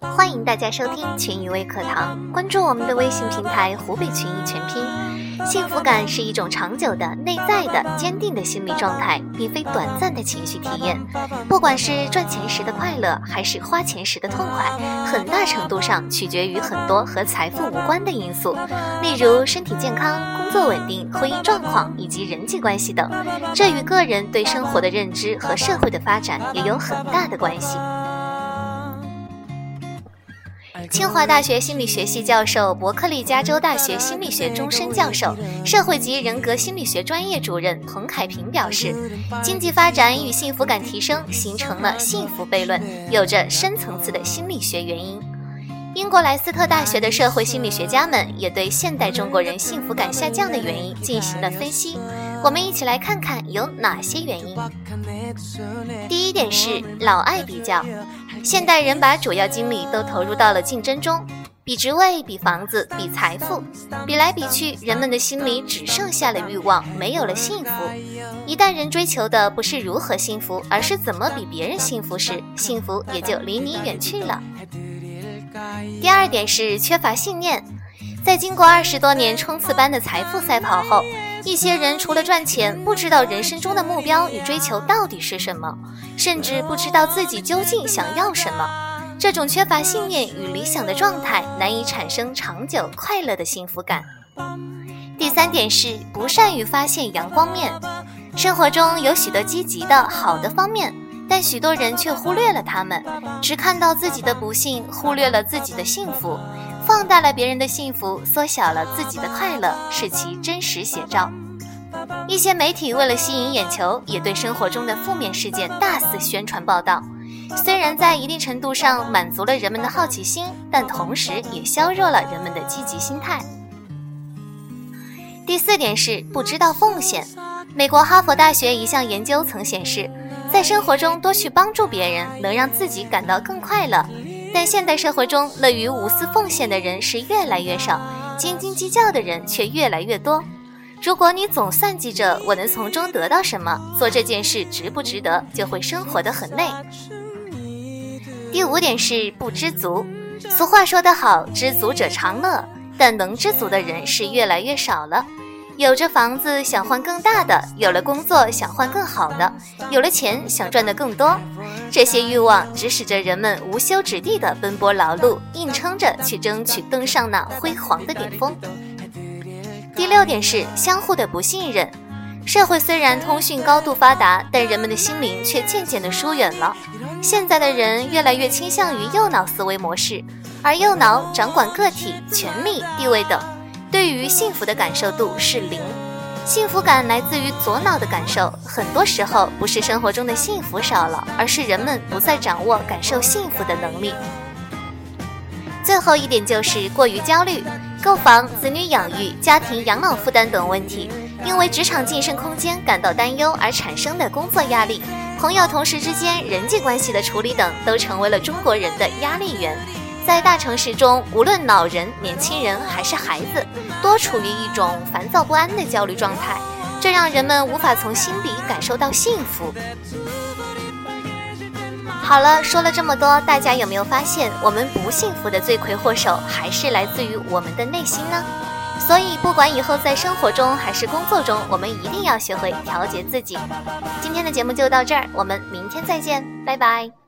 欢迎大家收听群益微课堂，关注我们的微信平台“湖北群益全拼”。幸福感是一种长久的、内在的、坚定的心理状态，并非短暂的情绪体验。不管是赚钱时的快乐，还是花钱时的痛快，很大程度上取决于很多和财富无关的因素，例如身体健康、工作稳定、婚姻状况以及人际关系等。这与个人对生活的认知和社会的发展也有很大的关系。清华大学心理学系教授、伯克利加州大学心理学终身教授、社会及人格心理学专业主任彭凯平表示，经济发展与幸福感提升形成了幸福悖论，有着深层次的心理学原因。英国莱斯特大学的社会心理学家们也对现代中国人幸福感下降的原因进行了分析。我们一起来看看有哪些原因。第一点是老爱比较。现代人把主要精力都投入到了竞争中，比职位、比房子、比财富，比来比去，人们的心里只剩下了欲望，没有了幸福。一旦人追求的不是如何幸福，而是怎么比别人幸福时，幸福也就离你远去了。第二点是缺乏信念，在经过二十多年冲刺般的财富赛跑后。一些人除了赚钱，不知道人生中的目标与追求到底是什么，甚至不知道自己究竟想要什么。这种缺乏信念与理想的状态，难以产生长久快乐的幸福感。第三点是不善于发现阳光面。生活中有许多积极的好的方面，但许多人却忽略了他们，只看到自己的不幸，忽略了自己的幸福。放大了别人的幸福，缩小了自己的快乐，是其真实写照。一些媒体为了吸引眼球，也对生活中的负面事件大肆宣传报道。虽然在一定程度上满足了人们的好奇心，但同时也削弱了人们的积极心态。第四点是不知道奉献。美国哈佛大学一项研究曾显示，在生活中多去帮助别人，能让自己感到更快乐。但现代社会中，乐于无私奉献的人是越来越少，斤斤计较的人却越来越多。如果你总算计着我能从中得到什么，做这件事值不值得，就会生活得很累。第五点是不知足。俗话说得好，知足者常乐，但能知足的人是越来越少了。有着房子想换更大的，有了工作想换更好的，有了钱想赚得更多，这些欲望指使着人们无休止地的奔波劳碌，硬撑着去争取登上那辉煌的顶峰。第六点是相互的不信任。社会虽然通讯高度发达，但人们的心灵却渐渐的疏远了。现在的人越来越倾向于右脑思维模式，而右脑掌管个体、权力、地位等。对于幸福的感受度是零，幸福感来自于左脑的感受。很多时候不是生活中的幸福少了，而是人们不再掌握感受幸福的能力。最后一点就是过于焦虑，购房、子女养育、家庭养老负担等问题，因为职场晋升空间感到担忧而产生的工作压力，朋友、同事之间人际关系的处理等，都成为了中国人的压力源。在大城市中，无论老人、年轻人还是孩子，多处于一种烦躁不安的焦虑状态，这让人们无法从心底感受到幸福。好了，说了这么多，大家有没有发现，我们不幸福的罪魁祸首还是来自于我们的内心呢？所以，不管以后在生活中还是工作中，我们一定要学会调节自己。今天的节目就到这儿，我们明天再见，拜拜。